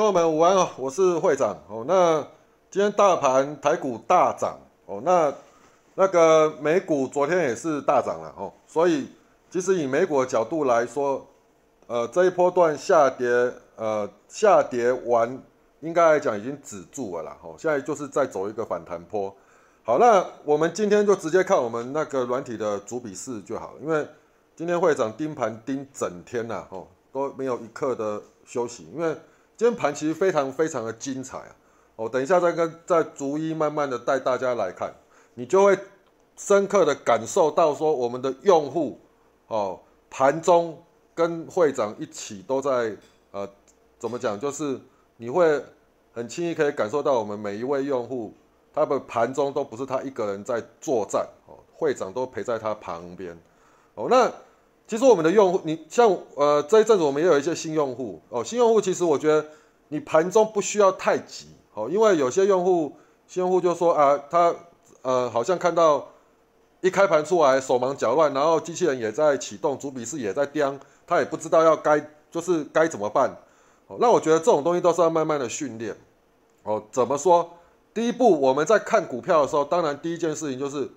群友们午安哦，我是会长哦。那今天大盘台股大涨哦，那那个美股昨天也是大涨了哦，所以其实以美股的角度来说，呃，这一波段下跌，呃，下跌完应该来讲已经止住了啦，哦，现在就是在走一个反弹坡。好，那我们今天就直接看我们那个软体的主笔试就好了，因为今天会长盯盘盯整天呐，哦，都没有一刻的休息，因为。今天盘其实非常非常的精彩啊！哦，等一下再跟再逐一慢慢的带大家来看，你就会深刻的感受到说我们的用户哦，盘中跟会长一起都在呃，怎么讲？就是你会很轻易可以感受到我们每一位用户，他的盘中都不是他一个人在作战哦，会长都陪在他旁边哦，那。其实我们的用户，你像呃这一阵子我们也有一些新用户哦，新用户其实我觉得你盘中不需要太急哦，因为有些用户新用户就说啊，他呃好像看到一开盘出来手忙脚乱，然后机器人也在启动，主笔式也在颠，他也不知道要该就是该怎么办哦。那我觉得这种东西都是要慢慢的训练哦。怎么说？第一步我们在看股票的时候，当然第一件事情就是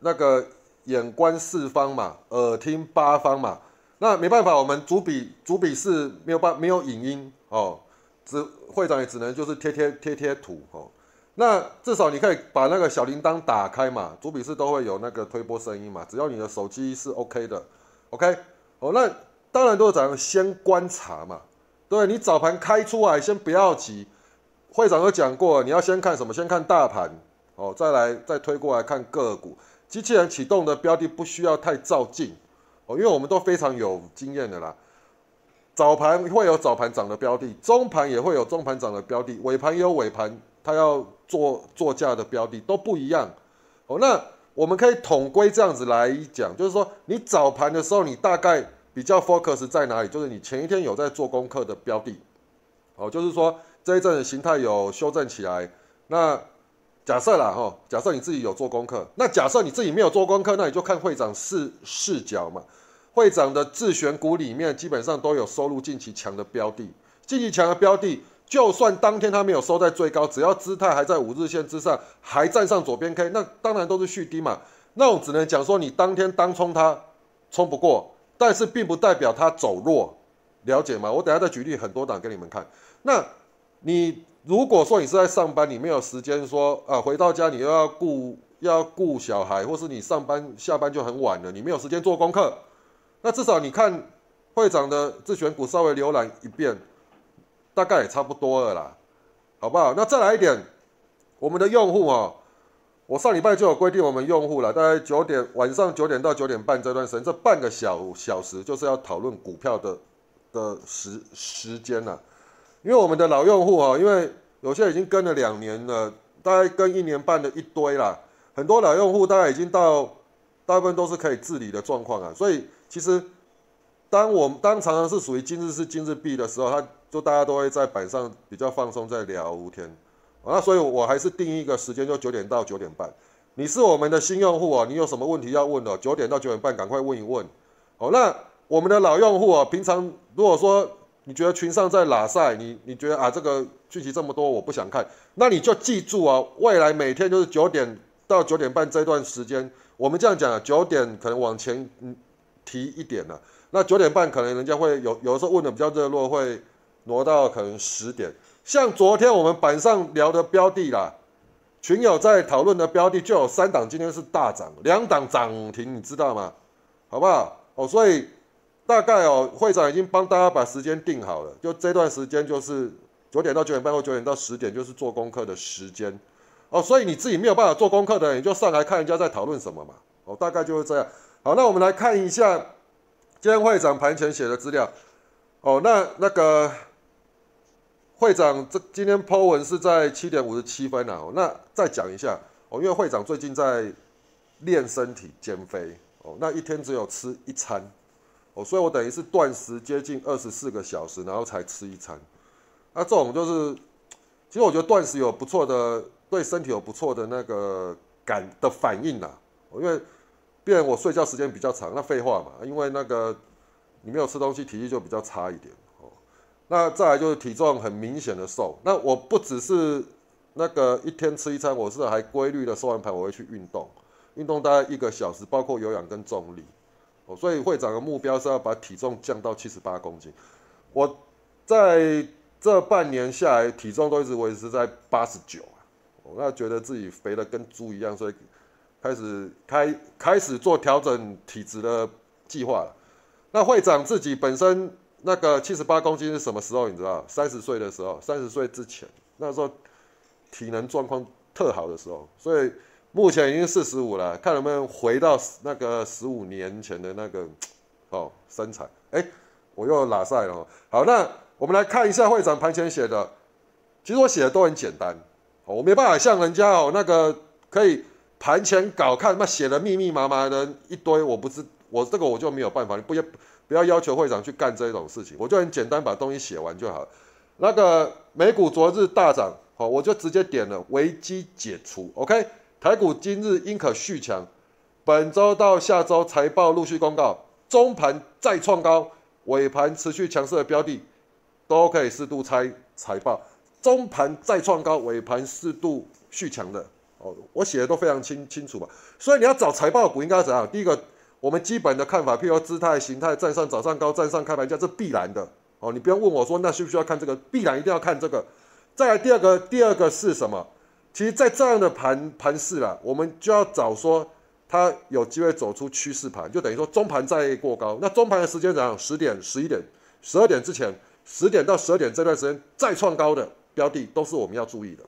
那个。眼观四方嘛，耳听八方嘛，那没办法，我们主笔主笔是没有办没有影音哦，只会长也只能就是贴贴贴贴图哦。那至少你可以把那个小铃铛打开嘛，主笔是都会有那个推波声音嘛，只要你的手机是 OK 的，OK 哦。那当然都是怎样先观察嘛，对你早盘开出来先不要急，会长都讲过，你要先看什么？先看大盘哦，再来再推过来看个股。机器人启动的标的不需要太照镜哦，因为我们都非常有经验的啦。早盘会有早盘涨的标的，中盘也会有中盘涨的标的，尾盘也有尾盘它要做做价的标的，都不一样哦。那我们可以统归这样子来讲，就是说你早盘的时候，你大概比较 focus 在哪里？就是你前一天有在做功课的标的哦，就是说这一阵的形态有修正起来，那。假设啦，哈，假设你自己有做功课，那假设你自己没有做功课，那你就看会长视视角嘛。会长的自选股里面基本上都有收入近期强的标的，近期强的标的，就算当天它没有收在最高，只要姿态还在五日线之上，还站上左边 K，那当然都是续低嘛。那我只能讲说，你当天当冲它冲不过，但是并不代表它走弱，了解吗？我等下再举例很多档给你们看。那你。如果说你是在上班，你没有时间说啊，回到家你又要顾要顾小孩，或是你上班下班就很晚了，你没有时间做功课，那至少你看会长的自选股稍微浏览一遍，大概也差不多了啦，好不好？那再来一点，我们的用户啊，我上礼拜就有规定，我们用户了，大概九点晚上九点到九点半这段时间，这半个小小时就是要讨论股票的的时时间了。因为我们的老用户啊，因为有些已经跟了两年了，大概跟一年半的一堆啦，很多老用户大概已经到大部分都是可以自理的状况啊，所以其实当我们当常常是属于今日是今日币的时候，他就大家都会在板上比较放松，在聊天，那所以我还是定一个时间，就九点到九点半。你是我们的新用户啊，你有什么问题要问的，九点到九点半赶快问一问。好，那我们的老用户啊，平常如果说。你觉得群上在拉赛，你你觉得啊这个讯息这么多，我不想看，那你就记住啊，未来每天就是九点到九点半这段时间，我们这样讲啊，九点可能往前嗯提一点了，那九点半可能人家会有有的时候问的比较热络，会挪到可能十点。像昨天我们板上聊的标的啦，群友在讨论的标的就有三档，今天是大涨，两档涨停，你知道吗？好不好？哦，所以。大概哦，会长已经帮大家把时间定好了，就这段时间就是九点到九点半或九点到十点，就是做功课的时间哦。所以你自己没有办法做功课的，你就上来看人家在讨论什么嘛。哦，大概就是这样。好，那我们来看一下今天会长盘前写的资料。哦，那那个会长这今天 Po 文是在七点五十七分啊。那再讲一下哦，因为会长最近在练身体减肥哦，那一天只有吃一餐。哦，所以我等于是断食接近二十四个小时，然后才吃一餐。那这种就是，其实我觉得断食有不错的，对身体有不错的那个感的反应啦。因为，毕竟我睡觉时间比较长，那废话嘛，因为那个你没有吃东西，体力就比较差一点。哦，那再来就是体重很明显的瘦。那我不只是那个一天吃一餐，我是还规律的收完盘我会去运动，运动大概一个小时，包括有氧跟重力。哦，所以会长的目标是要把体重降到七十八公斤。我在这半年下来，体重都一直维持在八十九啊。我那觉得自己肥的跟猪一样，所以开始开开始做调整体质的计划了。那会长自己本身那个七十八公斤是什么时候？你知道？三十岁的时候，三十岁之前，那时候体能状况特好的时候，所以。目前已经四十五了，看能不能回到那个十五年前的那个哦身材。哎，我又拉赛了。好，那我们来看一下会长盘前写的。其实我写的都很简单，我没办法像人家哦那个可以盘前稿看那写的密密麻麻的一堆。我不知我这个我就没有办法，你不要不要要求会长去干这种事情，我就很简单把东西写完就好。那个美股昨日大涨，好，我就直接点了危机解除，OK。台股今日应可续强，本周到下周财报陆续公告，中盘再创高，尾盘持续强势的标的都可以适度猜财报。中盘再创高，尾盘适度续强的哦，我写的都非常清清楚吧。所以你要找财报股应该怎样？第一个，我们基本的看法，譬如姿态、形态站上早上高，站上开盘价，这必然的哦。你不用问我说那需不需要看这个，必然一定要看这个。再来第二个，第二个是什么？其实，在这样的盘盘势啦，我们就要找说它有机会走出趋势盘，就等于说中盘再过高。那中盘的时间怎样？十点、十一点、十二点之前，十点到十二点这段时间再创高的标的，都是我们要注意的。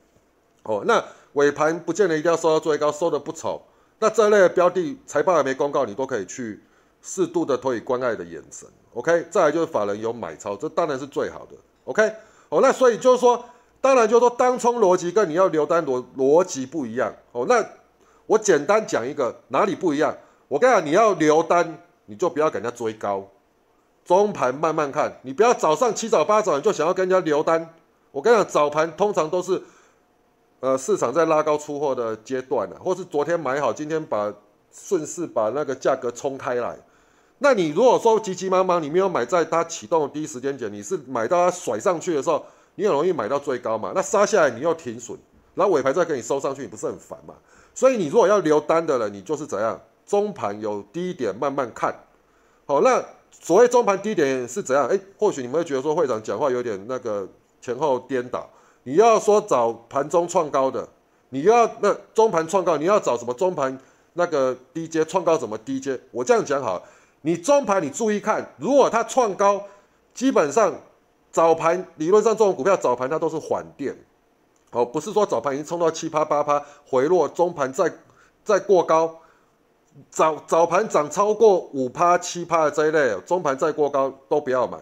哦，那尾盘不见得一定要收到最高，收的不丑。那这类的标的财报还没公告，你都可以去适度的投以关爱的眼神。OK，再来就是法人有买超，这当然是最好的。OK，哦，那所以就是说。当然，就是说当冲逻辑跟你要留单逻逻辑不一样哦。那我简单讲一个哪里不一样？我跟你讲，你要留单，你就不要给人家追高，中盘慢慢看，你不要早上七早八早就想要跟人家留单。我跟你讲，早盘通常都是呃市场在拉高出货的阶段呢，或是昨天买好，今天把顺势把那个价格冲开来。那你如果说急急忙忙，你没有买在它启动的第一时间点，你是买到它甩上去的时候。你很容易买到最高嘛？那杀下来你又停损，然后尾盘再给你收上去，你不是很烦嘛？所以你如果要留单的了，你就是怎样？中盘有低点慢慢看。好，那所谓中盘低点是怎样？哎，或许你们会觉得说会长讲话有点那个前后颠倒。你要说找盘中创高的，你要那中盘创高，你要找什么中盘那个低阶创高怎么低阶？我这样讲好，你中盘你注意看，如果它创高，基本上。早盘理论上这种股票早盘它都是缓跌，哦，不是说早盘已经冲到七趴八趴回落，中盘再再过高，早早盘涨超过五趴七趴的这一类，中盘再过高都不要买。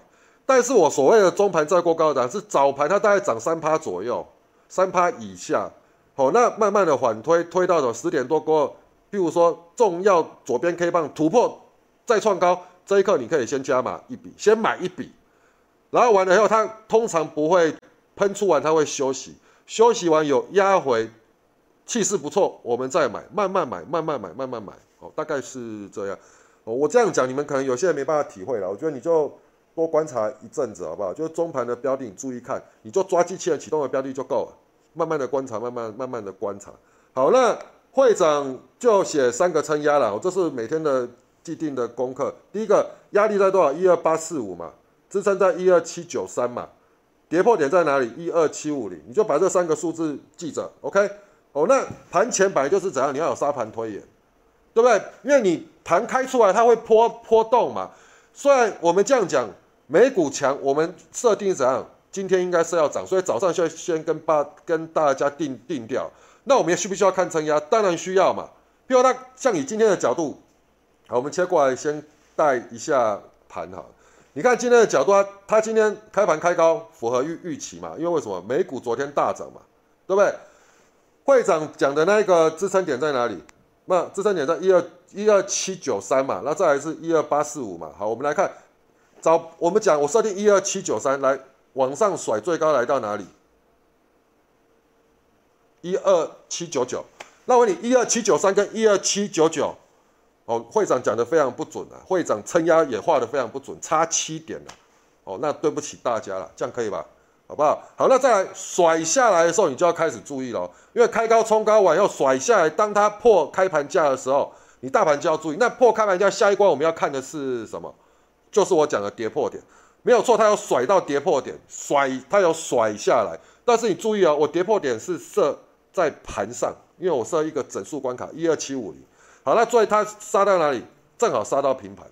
但是我所谓的中盘再过高的是早盘它大概涨三趴左右，三趴以下，好，那慢慢的缓推推到了十点多过，譬如说重要左边 K 棒突破再创高，这一刻你可以先加码一笔，先买一笔。然后完了以后，它通常不会喷出完，它会休息，休息完有压回，气势不错，我们再买，慢慢买，慢慢买，慢慢买，哦，大概是这样。哦，我这样讲，你们可能有些人没办法体会了。我觉得你就多观察一阵子，好不好？就是中盘的标的，你注意看，你就抓机器人启动的标的就够了，慢慢的观察，慢慢慢慢的观察。好，那会长就写三个撑压了，这是每天的既定的功课。第一个压力在多少？一二八四五嘛。支撑在一二七九三嘛，跌破点在哪里？一二七五零，你就把这三个数字记着，OK？哦，那盘前本来就是怎样？你要有沙盘推演，对不对？因为你盘开出来，它会波波动嘛。虽然我们这样讲，美股强，我们设定怎样？今天应该是要涨，所以早上先先跟八跟大家定定掉。那我们需不需要看撑压？当然需要嘛。比如那像以今天的角度，好，我们切过来先带一下盘哈。你看今天的角度，它它今天开盘开高，符合预预期嘛？因为为什么美股昨天大涨嘛，对不对？会长讲的那个支撑点在哪里？那支撑点在一二一二七九三嘛，那再来是一二八四五嘛。好，我们来看，找我们讲，我设定一二七九三来往上甩，最高来到哪里？一二七九九。那我问你，一二七九三跟一二七九九。哦，会长讲的非常不准啊！会长撑压也画的非常不准，差七点了。哦，那对不起大家了，这样可以吧？好不好？好，那再来甩下来的时候，你就要开始注意了，因为开高冲高完要甩下来，当它破开盘价的时候，你大盘就要注意。那破开盘价下一关我们要看的是什么？就是我讲的跌破点，没有错，它要甩到跌破点，甩它有甩下来，但是你注意啊，我跌破点是设在盘上，因为我设一个整数关卡一二七五零。好，那所以它杀到哪里？正好杀到平盘，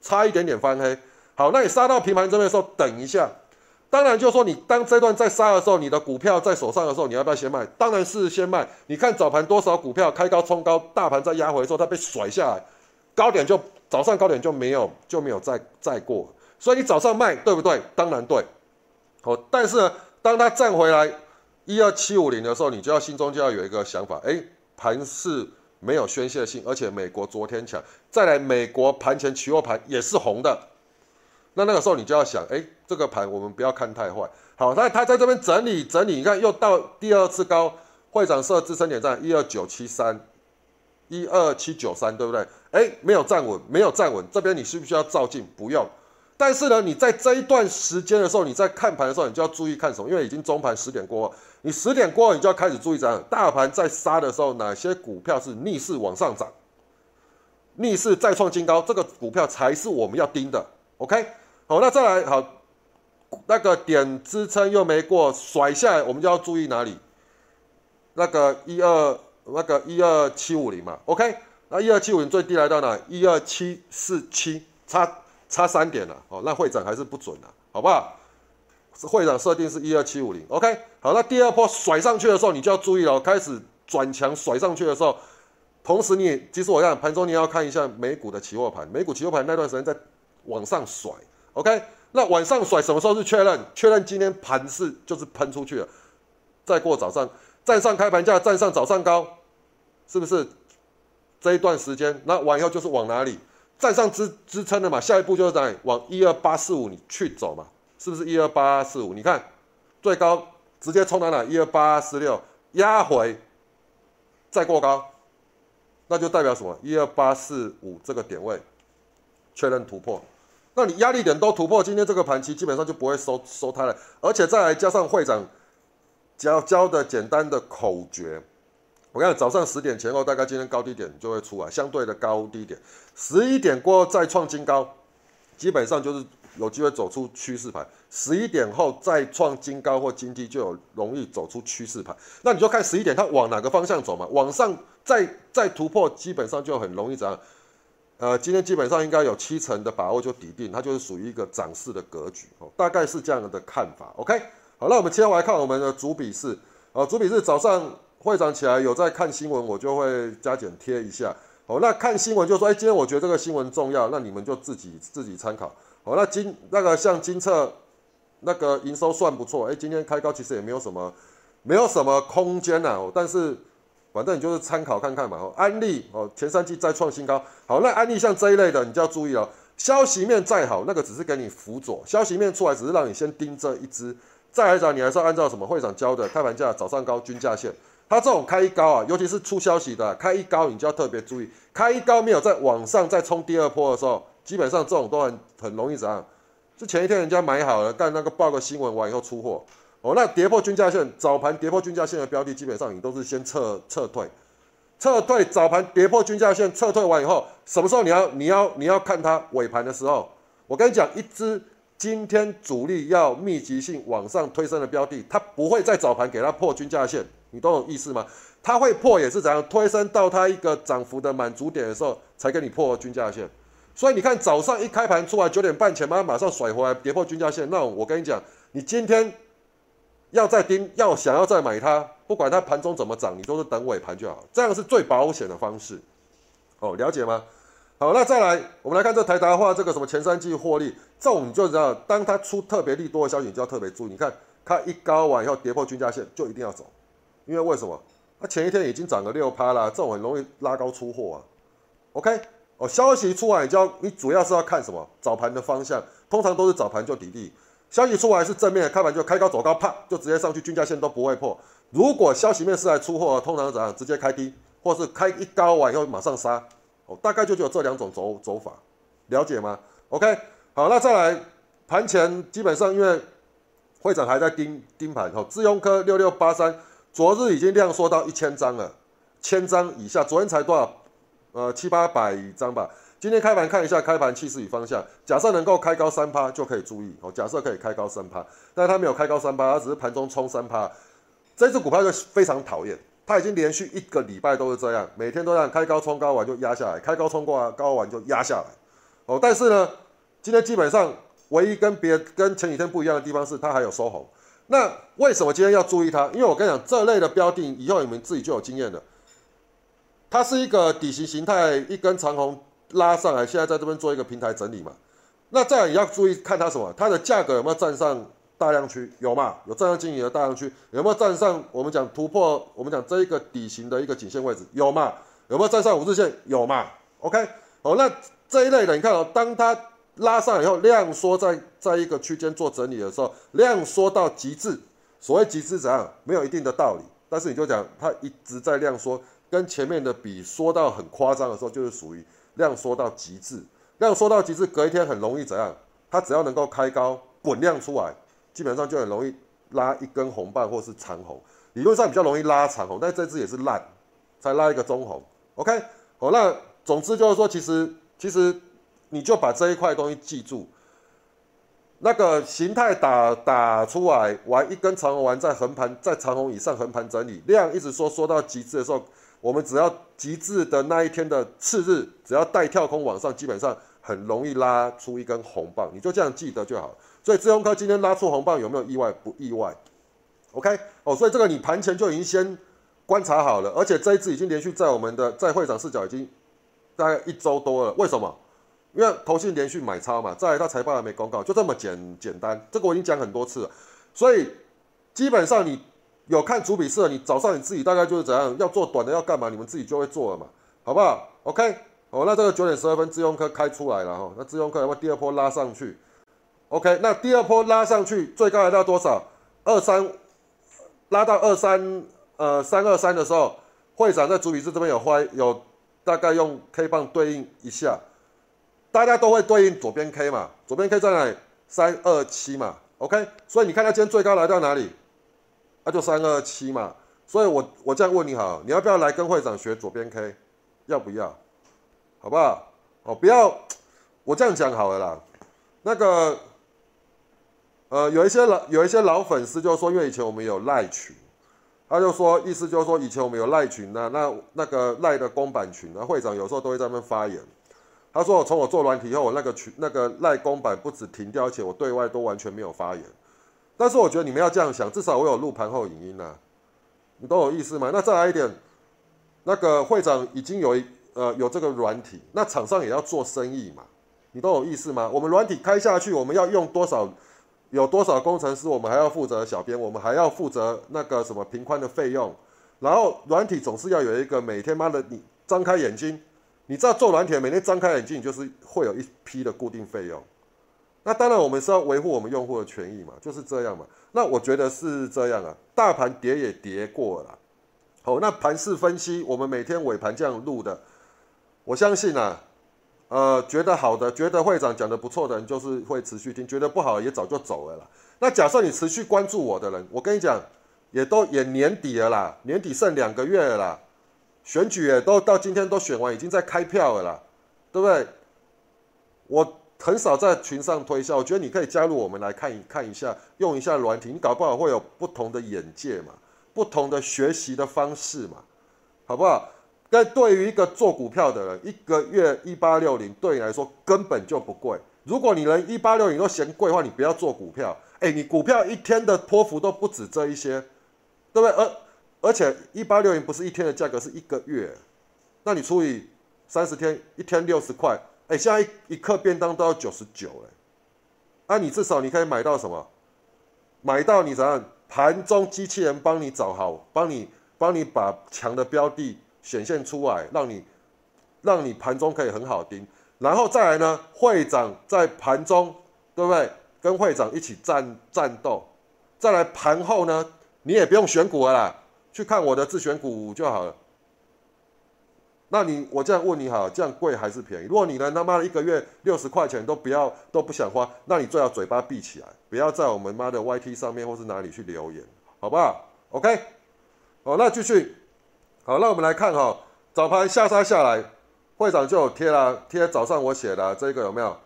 差一点点翻黑。好，那你杀到平盘这边的时候，等一下。当然就是说，你当这段在杀的时候，你的股票在手上的时候，你要不要先卖？当然是先卖。你看早盘多少股票开高冲高，大盘在压回的时候，它被甩下来，高点就早上高点就没有就没有再再过。所以你早上卖对不对？当然对。好，但是呢，当它站回来一二七五零的时候，你就要心中就要有一个想法，哎，盘是。没有宣泄性，而且美国昨天强，再来美国盘前期货盘也是红的，那那个时候你就要想，哎，这个盘我们不要看太坏。好，那他在这边整理整理，你看又到第二次高，会长设支撑点在一二九七三，一二七九三，对不对？哎，没有站稳，没有站稳，这边你需不需要照镜？不用。但是呢，你在这一段时间的时候，你在看盘的时候，你就要注意看什么？因为已经中盘十点过，你十点过后，你就要开始注意这样，大盘在杀的时候，哪些股票是逆势往上涨，逆势再创新高，这个股票才是我们要盯的。OK，好，那再来好，那个点支撑又没过，甩下来，我们就要注意哪里？那个一二，那个一二七五零嘛。OK，那一二七五零最低来到哪？一二七四七，差。差三点了哦，那会长还是不准的，好不好？会长设定是一二七五零，OK。好，那第二波甩上去的时候，你就要注意了，开始转强甩上去的时候，同时你也其实我讲盘中你要看一下美股的期货盘，美股期货盘那段时间在往上甩，OK。那往上甩什么时候是确认？确认今天盘是就是喷出去了，再过早上站上开盘价，站上早上高，是不是？这一段时间，那完以后就是往哪里？站上支支撑的嘛，下一步就是在往一二八四五你去走嘛，是不是一二八四五？你看最高直接冲到哪？一二八四六压回再过高，那就代表什么？一二八四五这个点位确认突破，那你压力点都突破，今天这个盘期基本上就不会收收它了，而且再来加上会长教教的简单的口诀。我看早上十点前后，大概今天高低点就会出来，相对的高低点，十一点过后再创新高，基本上就是有机会走出趋势盘。十一点后再创新高或金低，就有容易走出趋势盘。那你就看十一点它往哪个方向走嘛，往上再再突破，基本上就很容易怎样？呃，今天基本上应该有七成的把握就底定，它就是属于一个涨势的格局哦，大概是这样的看法。OK，好，那我们接下来看我们的主笔是，呃，主笔是早上。会长起来有在看新闻，我就会加减贴一下。哦，那看新闻就说，哎，今天我觉得这个新闻重要，那你们就自己自己参考。哦，那金那个像金策那个营收算不错，哎，今天开高其实也没有什么没有什么空间呐。但是反正你就是参考看看嘛。哦，安利哦，前三季再创新高。好，那安利像这一类的，你就要注意了。消息面再好，那个只是给你辅佐，消息面出来只是让你先盯这一只。再来讲，你还是要按照什么会长教的开盘价、早上高均价线。它这种开一高啊，尤其是出消息的开一高，你就要特别注意。开一高没有在往上再冲第二波的时候，基本上这种都很很容易怎样？就前一天人家买好了，但那个报个新闻完以后出货哦。那跌破均价线，早盘跌破均价线的标的，基本上你都是先撤撤退，撤退早盘跌破均价线撤退完以后，什么时候你要你要你要看它尾盘的时候？我跟你讲，一只今天主力要密集性往上推升的标的，它不会在早盘给它破均价线。你懂我意思吗？它会破也是怎样推升到它一个涨幅的满足点的时候，才给你破均价线。所以你看早上一开盘出来九点半前，嘛马上甩回来跌破均价线，那我跟你讲，你今天要再盯，要想要再买它，不管它盘中怎么涨，你都是等尾盘就好，这样是最保险的方式。哦，了解吗？好，那再来，我们来看这台达化这个什么前三季获利，这种你就知道，当它出特别利多的消息，你就要特别注意。你看它一高完以后跌破均价线，就一定要走。因为为什么？它前一天已经涨了六趴了，这种很容易拉高出货啊。OK，哦，消息出来，你就要你主要是要看什么？早盘的方向，通常都是早盘就底地。消息出来是正面，开盘就开高走高，啪就直接上去，均价线都不会破。如果消息面是来出货，通常怎样？直接开低，或是开一高完以后马上杀。哦，大概就只有这两种走走法，了解吗？OK，好，那再来盘前基本上因为会长还在盯盯盘，哦，智庸科六六八三，昨日已经量缩到一千张了，千张以下，昨天才多少？呃，七八百张吧。今天开盘看一下开盘气势与方向，假设能够开高三趴就可以注意哦。假设可以开高三趴，但是它没有开高三趴，它只是盘中冲三趴。这只股票就非常讨厌，它已经连续一个礼拜都是这样，每天都这样开高冲高完就压下来，开高冲高高完就压下来。哦，但是呢，今天基本上唯一跟别跟前几天不一样的地方是它还有收红。那为什么今天要注意它？因为我跟你讲，这类的标的以后你们自己就有经验了。它是一个底型形态，一根长红。拉上来，现在在这边做一个平台整理嘛？那这样你要注意看它什么？它的价格有没有站上大量区？有嘛？有站上经营的大量区？有没有站上我们讲突破？我们讲这一个底型的一个颈线位置？有嘛？有没有站上五日线？有嘛？OK，好，那这一类的，你看哦，当它拉上以后，量缩在在一个区间做整理的时候，量缩到极致，所谓极致怎样？没有一定的道理，但是你就讲它一直在量缩，跟前面的比缩到很夸张的时候，就是属于。量缩到极致，量缩到极致，隔一天很容易怎样？它只要能够开高滚量出来，基本上就很容易拉一根红棒或是长红，理论上比较容易拉长红，但这支也是烂，才拉一个中红。OK，好，那总之就是说，其实其实你就把这一块东西记住，那个形态打打出来完一根长红完在横盘在长红以上横盘整理，量一直说说到极致的时候。我们只要极致的那一天的次日，只要带跳空往上，基本上很容易拉出一根红棒，你就这样记得就好。所以智鸿科今天拉出红棒有没有意外？不意外。OK，哦，所以这个你盘前就已经先观察好了，而且这一次已经连续在我们的在会长视角已经大概一周多了。为什么？因为投信连续买超嘛，再来他财报还没公告，就这么简简单。这个我已经讲很多次了，所以基本上你。有看主笔式，你早上你自己大概就是怎样要做短的要干嘛，你们自己就会做了嘛，好不好？OK，哦，那这个九点十二分自用科开出来了哈，那自用科要不要第二波拉上去？OK，那第二波拉上去最高来到多少？二三，拉到二三呃三二三的时候，会长在主笔字这边有花有大概用 K 棒对应一下，大家都会对应左边 K 嘛，左边 K 在哪里？三二七嘛，OK，所以你看它今天最高来到哪里？那就三二七嘛，所以我我这样问你好，你要不要来跟会长学左边 K？要不要？好不好？哦，不要，我这样讲好了啦。那个，呃，有一些老有一些老粉丝就说，因为以前我们有赖群，他就说意思就是说，以前我们有赖群呢，那那个赖的公版群，那会长有时候都会在那边发言。他说我从我做软体以后，我那个群那个赖公版不止停掉，而且我对外都完全没有发言。但是我觉得你们要这样想，至少我有录盘后影音呐，你懂我意思吗？那再来一点，那个会长已经有呃有这个软体，那厂商也要做生意嘛，你懂我意思吗？我们软体开下去，我们要用多少，有多少工程师，我们还要负责小编，我们还要负责那个什么平宽的费用，然后软体总是要有一个每天妈的你张开眼睛，你知道做软体每天张开眼睛，就是会有一批的固定费用。那当然，我们是要维护我们用户的权益嘛，就是这样嘛。那我觉得是这样啊，大盘跌也跌过了，好，那盘势分析，我们每天尾盘这样录的，我相信啊，呃，觉得好的，觉得会长讲的不错的人，就是会持续听；觉得不好也早就走了啦。那假设你持续关注我的人，我跟你讲，也都也年底了啦，年底剩两个月了啦，选举也都到今天都选完，已经在开票了啦，对不对？我。很少在群上推销，我觉得你可以加入我们来看一看一下，用一下软体，你搞不好会有不同的眼界嘛，不同的学习的方式嘛，好不好？但对于一个做股票的人，一个月一八六零对你来说根本就不贵。如果你连一八六零都嫌贵的话，你不要做股票。哎，你股票一天的波幅都不止这一些，对不对？而而且一八六零不是一天的价格，是一个月，那你除以三十天，一天六十块。哎，现在一一克便当都要九十九哎，那你至少你可以买到什么？买到你怎样？盘中机器人帮你找好，帮你帮你把强的标的显现出来，让你让你盘中可以很好盯。然后再来呢，会长在盘中，对不对？跟会长一起战战斗。再来盘后呢，你也不用选股了啦，去看我的自选股就好了。那你我这样问你好，这样贵还是便宜？如果你呢他妈的一个月六十块钱都不要都不想花，那你最好嘴巴闭起来，不要在我们妈的 YT 上面或是哪里去留言，好不好？OK，好，那继续，好，那我们来看哈，早盘下杀下来，会长就有贴了，贴早上我写的这个有没有？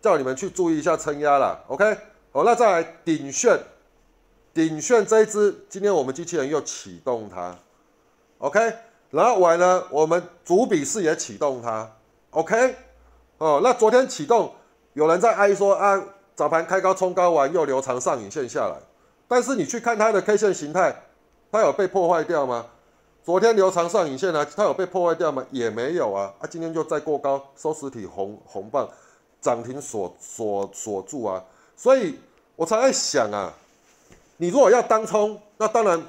叫你们去注意一下撑压了，OK，好，那再来顶炫，顶炫这一支，今天我们机器人又启动它，OK。然后完了，我们主笔式也启动它，OK，哦，那昨天启动，有人在哀说啊，早盘开高冲高完又留长上影线下来，但是你去看它的 K 线形态，它有被破坏掉吗？昨天留长上影线呢，它有被破坏掉吗？也没有啊，啊，今天就再过高收实体红红棒，涨停锁锁锁住啊，所以我才在想啊，你如果要当冲，那当然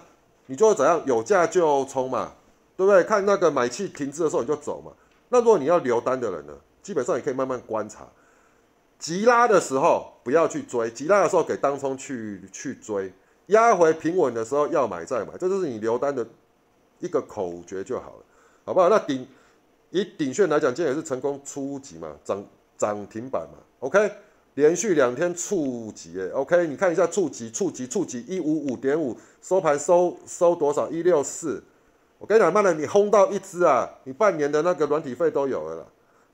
你就会怎样有价就冲嘛。对不对？看那个买气停滞的时候你就走嘛。那如果你要留单的人呢，基本上你可以慢慢观察，急拉的时候不要去追，急拉的时候给当冲去去追，压回平稳的时候要买再买，这就是你留单的一个口诀就好了，好不好？那顶以顶炫来讲，今天也是成功出级嘛，涨涨停板嘛，OK，连续两天触及诶，OK，你看一下触及触及触及一五五点五，收盘收收多少？一六四。我跟你讲，慢了，你轰到一只啊，你半年的那个软体费都有了啦，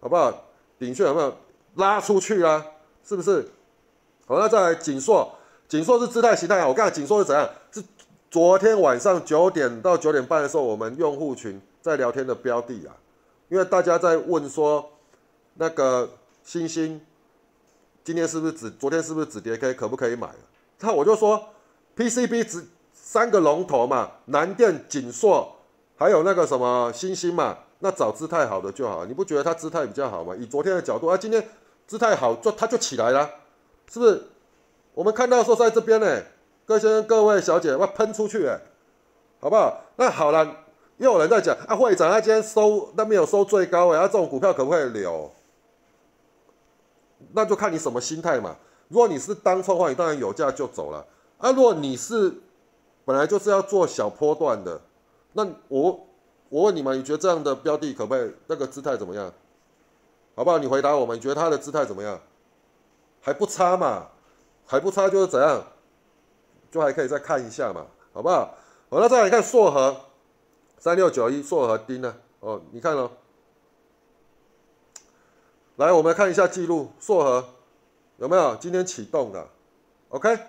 好不好？顶炫有没有拉出去啊？是不是？好，那再来锦硕，锦硕是姿态形态啊。我跟你讲，锦硕是怎样？是昨天晚上九点到九点半的时候，我们用户群在聊天的标的啊，因为大家在问说，那个星星今天是不是止？昨天是不是止跌 K？可不可以买？那我就说 PCB 只三个龙头嘛，南电、锦硕。还有那个什么星星嘛，那找姿态好的就好，你不觉得它姿态比较好吗？以昨天的角度啊，今天姿态好，就它就起来了，是不是？我们看到说在这边呢，各位先生、各位小姐，我，喷出去哎，好不好？那好了，又有人在讲啊，会长他今天收，那没有收最高哎，啊，这种股票可不可以留？那就看你什么心态嘛。如果你是当冲的话，你当然有价就走了啊。如果你是本来就是要做小波段的。那我我问你们，你觉得这样的标的可不可以？那个姿态怎么样？好不好？你回答我们，你觉得它的姿态怎么样？还不差嘛？还不差就是怎样？就还可以再看一下嘛，好不好？好，那再来看硕和三六九一硕和丁呢？哦，你看哦，来，我们看一下记录，硕和有没有今天启动的？OK，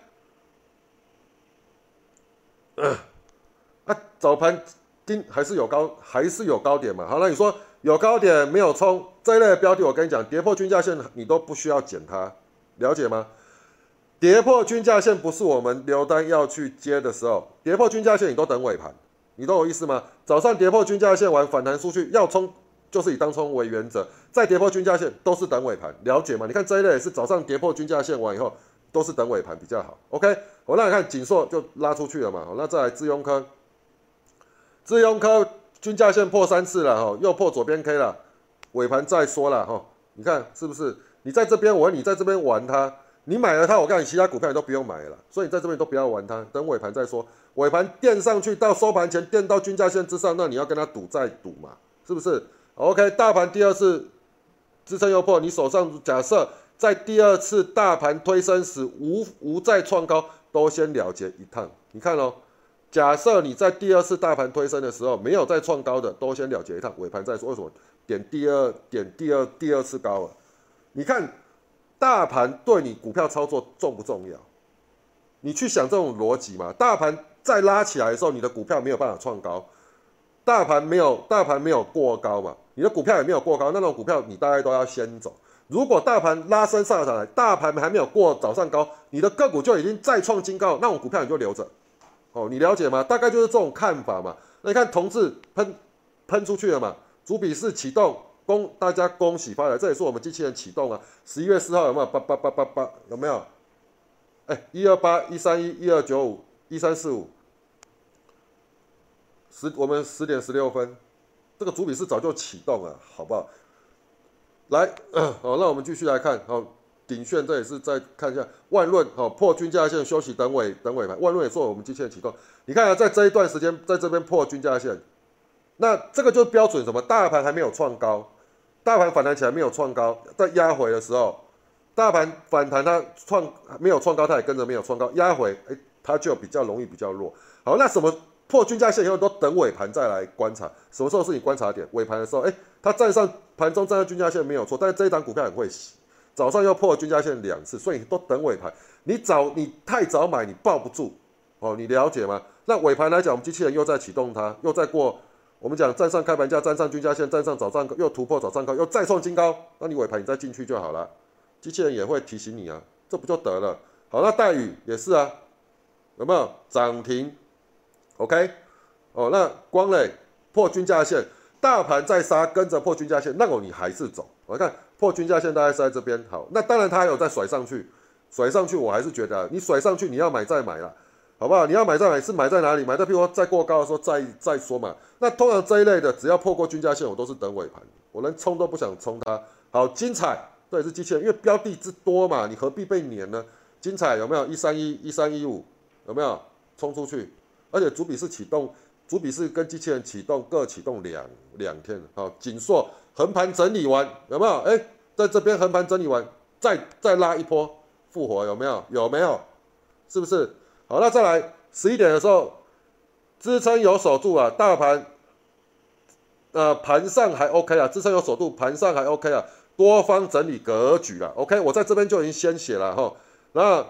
啊，早盘。丁还是有高，还是有高点嘛？好，那你说有高点没有冲这一类的标的，我跟你讲，跌破均价线你都不需要减它，了解吗？跌破均价线不是我们留单要去接的时候，跌破均价线你都等尾盘，你懂我意思吗？早上跌破均价线完反弹出去要冲，就是以当冲为原则，再跌破均价线都是等尾盘，了解吗？你看这一类是早上跌破均价线完以后都是等尾盘比较好。OK，我那你看锦硕就拉出去了嘛，那再来资庸科。智用科均价线破三次了哈，又破左边 K 了，尾盘再说了哈，你看是不是？你在这边玩，你在这边玩它，你买了它，我告诉你，其他股票你都不用买了，所以你在这边都不要玩它，等尾盘再说。尾盘垫上去到收盘前垫到均价线之上，那你要跟它赌再赌嘛，是不是？OK，大盘第二次支撑又破，你手上假设在第二次大盘推升时无无再创高，都先了结一趟，你看哦。假设你在第二次大盘推升的时候没有再创高的，都先了结一趟，尾盘再说。为什么点第二点第二第二次高啊？你看大盘对你股票操作重不重要？你去想这种逻辑嘛？大盘再拉起来的时候，你的股票没有办法创高，大盘没有大盘没有过高嘛？你的股票也没有过高，那种股票你大概都要先走。如果大盘拉升上来，大盘还没有过早上高，你的个股就已经再创新高，那种股票你就留着。哦，你了解吗？大概就是这种看法嘛。那你看，同志喷喷出去了嘛？主笔是启动，恭大家恭喜发财，这也是我们机器人启动啊。十一月四号有没有？八八八八八有没有？哎，一二八一三一一二九五一三四五，十我们十点十六分，这个主笔是早就启动了，好不好？来，好，那我们继续来看，好。顶炫这也是再看一下万润哦破均价线休息等尾等尾盘，万润也做我们机器人启动。你看啊，在这一段时间在这边破均价线，那这个就标准什么？大盘还没有创高，大盘反弹起来没有创高，在压回的时候，大盘反弹它创没有创高，它也跟着没有创高，压回，哎，它就比较容易比较弱。好，那什么破均价线以后都等尾盘再来观察，什么时候是你观察点？尾盘的时候，哎，它站上盘中站上均价线没有错，但是这一档股票很会洗，早上又破均价线两次，所以都等尾盘。你早你太早买，你抱不住，哦，你了解吗？那尾盘来讲，我们机器人又在启动它，又在过。我们讲站上开盘价，站上均价线，站上早上又突破早上高，又再创新高，那你尾盘你再进去就好了。机器人也会提醒你啊，这不就得了？好，那待遇也是啊，有没有？涨停？OK，哦，那光磊破均价线，大盘在杀，跟着破均价线，那我你还是走。我看破均价线大概是在这边，好，那当然它还有再甩上去，甩上去我还是觉得你甩上去你要买再买了。好不好？你要买在买是买在哪里？买在譬如说再过高的时候再再说嘛。那通常这一类的，只要破过均价线，我都是等尾盘，我连冲都不想冲它。好，精彩，这也是机器人，因为标的之多嘛，你何必被撵呢？精彩有没有？一三一一三一五有没有冲出去？而且主笔是启动，主笔是跟机器人启动各启动两两天。好，紧缩横盘整理完有没有？哎，在这边横盘整理完，再再拉一波复活有没有？有没有？是不是？好，那再来十一点的时候，支撑有守住啊，大盘，呃，盘上还 OK 啊，支撑有守住，盘上还 OK 啊，多方整理格局啊，OK，我在这边就已经先写了哈。那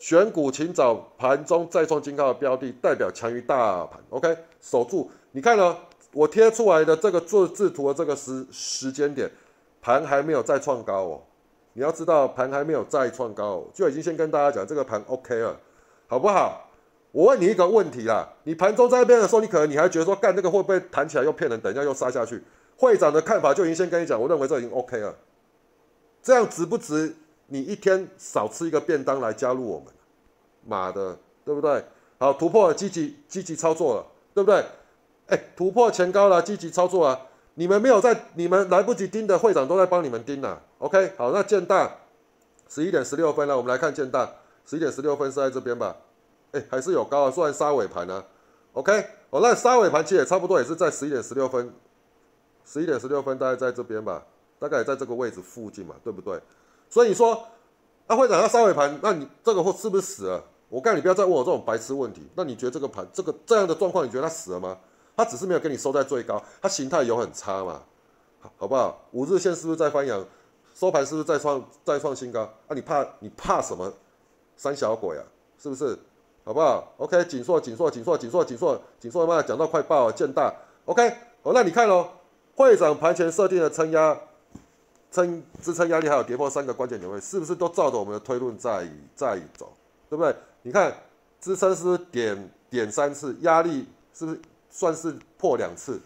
选股请找盘中再创新高的标的，代表强于大盘，OK，守住。你看呢，我贴出来的这个做制图的这个时时间点，盘还没有再创高哦。你要知道，盘还没有再创高，就已经先跟大家讲，这个盘 OK 了。好不好？我问你一个问题啦，你盘中在那边的时候，你可能你还觉得说，干这个会不会弹起来又骗人？等一下又杀下去。会长的看法就已经先跟你讲，我认为这已经 OK 了。这样值不值你一天少吃一个便当来加入我们？妈的，对不对？好，突破了积极积极操作了，对不对？哎，突破前高了，积极操作啊！你们没有在，你们来不及盯的会长都在帮你们盯了。OK，好，那建大十一点十六分了，我们来看建大。十一点十六分是在这边吧？哎，还是有高啊，虽然杀尾盘呢。OK，哦，那杀尾盘其实也差不多，也是在十一点十六分，十一点十六分大概在这边吧，大概也在这个位置附近嘛，对不对？所以你说，那会长要杀尾盘，那你这个货是不是死了？我告诉你，不要再问我这种白痴问题。那你觉得这个盘，这个这样的状况，你觉得它死了吗？它只是没有给你收在最高，它形态有很差嘛，好，不好？五日线是不是在翻阳？收盘是不是再创再创新高？啊，你怕你怕什么？三小鬼啊，是不是？好不好？OK，紧缩，紧缩，紧缩，紧缩，紧缩，紧缩，妈讲到快爆了，见大。OK，好，那你看喽，会长盘前设定的撑压、撑支撑压力还有跌破三个关键点位，是不是都照着我们的推论在在走？对不对？你看支撑是不是点点三次，压力是不是算是破两次？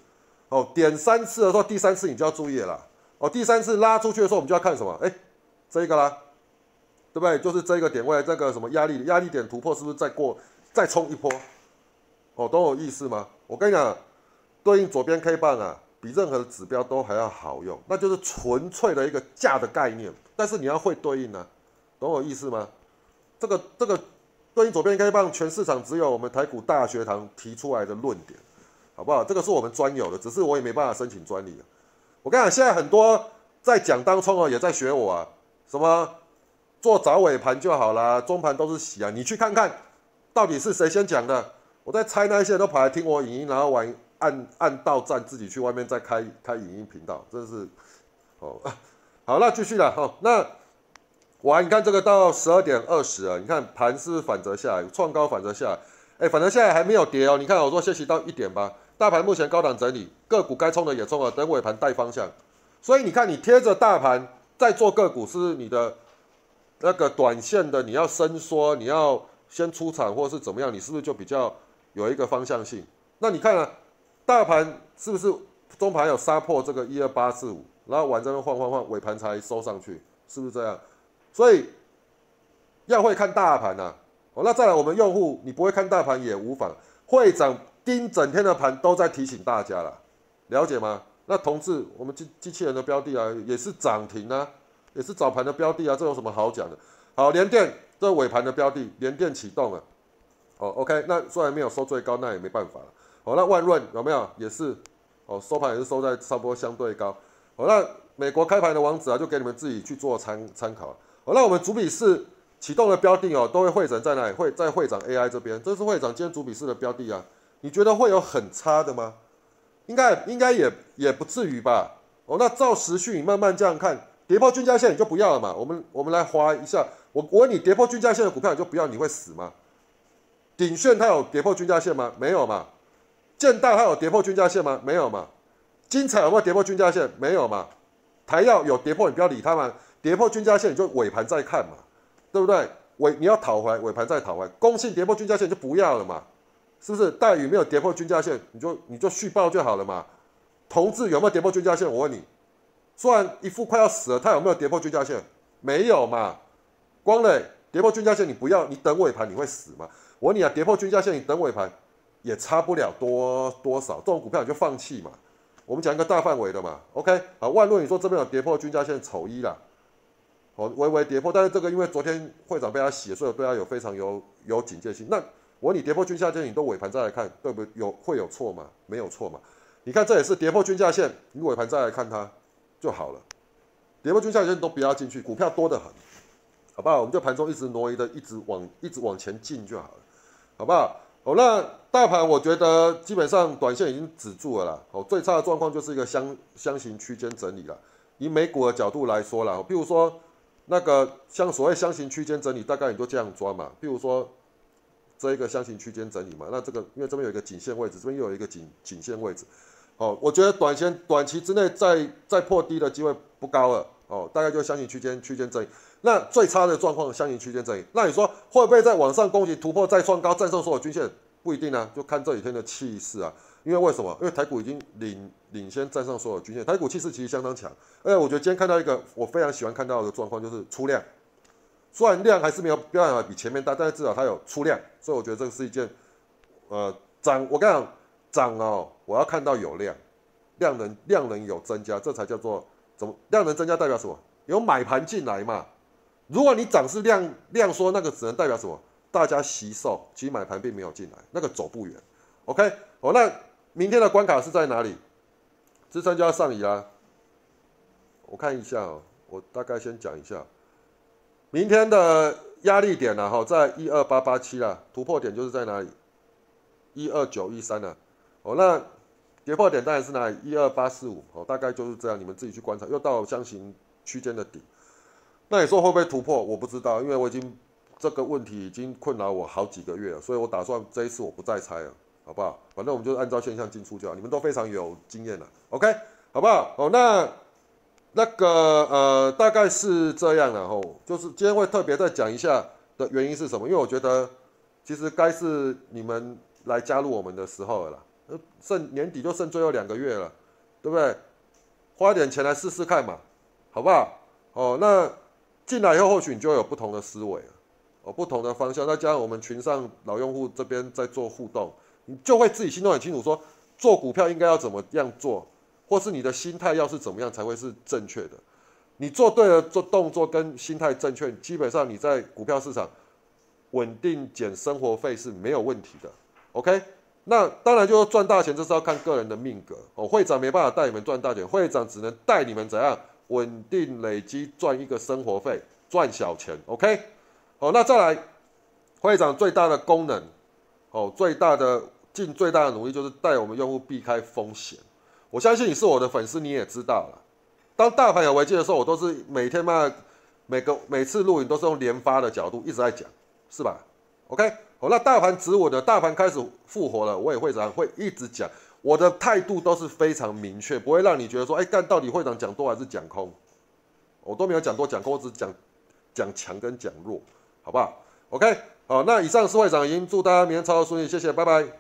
哦，点三次的时候，第三次你就要注意了。哦，第三次拉出去的时候，我们就要看什么？哎，这个啦。对不对？就是这个点位，这个什么压力压力点突破，是不是再过再冲一波？哦，都有意思吗？我跟你讲，对应左边 K 棒啊，比任何的指标都还要好用，那就是纯粹的一个价的概念。但是你要会对应啊，懂我意思吗？这个这个对应左边 K 棒，全市场只有我们台股大学堂提出来的论点，好不好？这个是我们专有的，只是我也没办法申请专利我跟你讲，现在很多在讲当冲啊，也在学我啊，什么？做早尾盘就好啦，中盘都是洗啊！你去看看，到底是谁先讲的？我在猜那些都跑来听我影音，然后玩按按到站，自己去外面再开开影音频道，真是哦。好，那继续了哈。那哇，你看这个到十二点二十啊，你看盘是不是反折下来，创高反折下来？哎，反正现在还没有跌哦。你看我说休息到一点吧，大盘目前高档整理，个股该冲的也冲了，等尾盘带方向。所以你看，你贴着大盘在做个股，是你的。那个短线的你要伸缩，你要先出场或是怎么样，你是不是就比较有一个方向性？那你看啊，大盘是不是中盘有杀破这个一二八四五，然后往这边晃晃晃，尾盘才收上去，是不是这样？所以要会看大盘呐。哦，那再来我们用户，你不会看大盘也无妨。会长盯整天的盘都在提醒大家了，了解吗？那同志，我们机机器人的标的啊，也是涨停啊。也是早盘的标的啊，这有什么好讲的？好，连电这尾盘的标的，连电启动了。哦，OK，那虽然没有收最高，那也没办法了。好，那万润有没有？也是哦，收盘也是收在差不多相对高。好，那美国开盘的网址啊，就给你们自己去做参参考。好，那我们主笔式启动的标的哦，都会会诊在哪里？会在会长 AI 这边，这是会长今天主笔式的标的啊。你觉得会有很差的吗？应该应该也也不至于吧。哦，那照时序慢慢这样看，跌破均价线你就不要了嘛。我们我们来划一下，我我问你，跌破均价线的股票你就不要，你会死吗？鼎炫它有跌破均价线吗？没有嘛。建大它有跌破均价线吗？没有嘛。精彩有没有跌破均价线？没有嘛。台药有跌破，你不要理它嘛。跌破均价线你就尾盘再看嘛，对不对？尾你要讨回，尾盘再讨回来。公信跌破均价线就不要了嘛。是不是待遇没有跌破均价线，你就你就续报就好了嘛？同志有没有跌破均价线？我问你，虽然一副快要死了，它有没有跌破均价线？没有嘛？光磊跌破均价线，你不要，你等尾盘你会死吗？我问你啊，跌破均价线，你等尾盘也差不了多多少，这种股票你就放弃嘛。我们讲一个大范围的嘛，OK？啊，万论你说这边有跌破均价线，丑一啦，哦，微微跌破，但是这个因为昨天会长被他洗，所以对他有非常有有警戒心。那我你跌破均价线，你都尾盘再来看，对不对？有会有错吗？没有错嘛。你看这也是跌破均价线，你尾盘再来看它就好了。跌破均价线都不要进去，股票多得很，好不好？我们就盘中一直挪移的，一直往一直往前进就好了，好不好？哦，那大盘我觉得基本上短线已经止住了啦。哦，最差的状况就是一个箱箱型区间整理了。以美股的角度来说啦，比如说那个像所谓箱型区间整理，大概你就这样抓嘛。比如说。这一个箱型区间整理嘛，那这个因为这边有一个颈线位置，这边又有一个颈颈线位置，哦，我觉得短线短期之内再再破低的机会不高了，哦，大概就箱型区间区间整理。那最差的状况箱型区间整理，那你说会不会在往上攻击突破再创高，站上所有均线？不一定啊，就看这几天的气势啊。因为为什么？因为台股已经领领先站上所有均线，台股气势其实相当强。而且我觉得今天看到一个我非常喜欢看到的状况，就是出量。虽然量还是没有办法比前面大，但是至少它有出量，所以我觉得这个是一件，呃，涨。我跟你讲，涨哦，我要看到有量，量能量能有增加，这才叫做怎么量能增加代表什么？有买盘进来嘛。如果你涨是量量缩，那个只能代表什么？大家吸售，其实买盘并没有进来，那个走不远。OK，哦，那明天的关卡是在哪里？支撑就要上移啦。我看一下哦，我大概先讲一下。明天的压力点呢？哈，在一二八八七啦，突破点就是在哪里？一二九一三呢？哦，那跌破点当然是哪里？一二八四五哦，大概就是这样，你们自己去观察。又到箱型区间的底，那你说会不会突破？我不知道，因为我已经这个问题已经困扰我好几个月了，所以我打算这一次我不再猜了，好不好？反正我们就按照现象进出就好。你们都非常有经验了，OK，好不好？哦，那。那个呃，大概是这样了吼，就是今天会特别再讲一下的原因是什么？因为我觉得其实该是你们来加入我们的时候了，呃，剩年底就剩最后两个月了，对不对？花点钱来试试看嘛，好不好？哦，那进来以后或许你就有不同的思维了，哦，不同的方向，再加上我们群上老用户这边在做互动，你就会自己心中很清楚，说做股票应该要怎么样做。或是你的心态要是怎么样才会是正确的？你做对了做动作跟心态正确，基本上你在股票市场稳定减生活费是没有问题的。OK，那当然就是赚大钱，这是要看个人的命格哦。会长没办法带你们赚大钱，会长只能带你们怎样稳定累积赚一个生活费，赚小钱。OK，好，那再来，会长最大的功能哦，最大的尽最大的努力就是带我们用户避开风险。我相信你是我的粉丝，你也知道了。当大盘有危机的时候，我都是每天嘛，每个每次录影都是用连发的角度一直在讲，是吧？OK，好，那大盘止稳的，大盘开始复活了，我也会长会一直讲，我的态度都是非常明确，不会让你觉得说，哎，但到底会长讲多还是讲空？我都没有讲多讲空，我只讲讲强跟讲弱，好不好？OK，好，那以上是会长，已经祝大家明天操作顺利，谢谢，拜拜。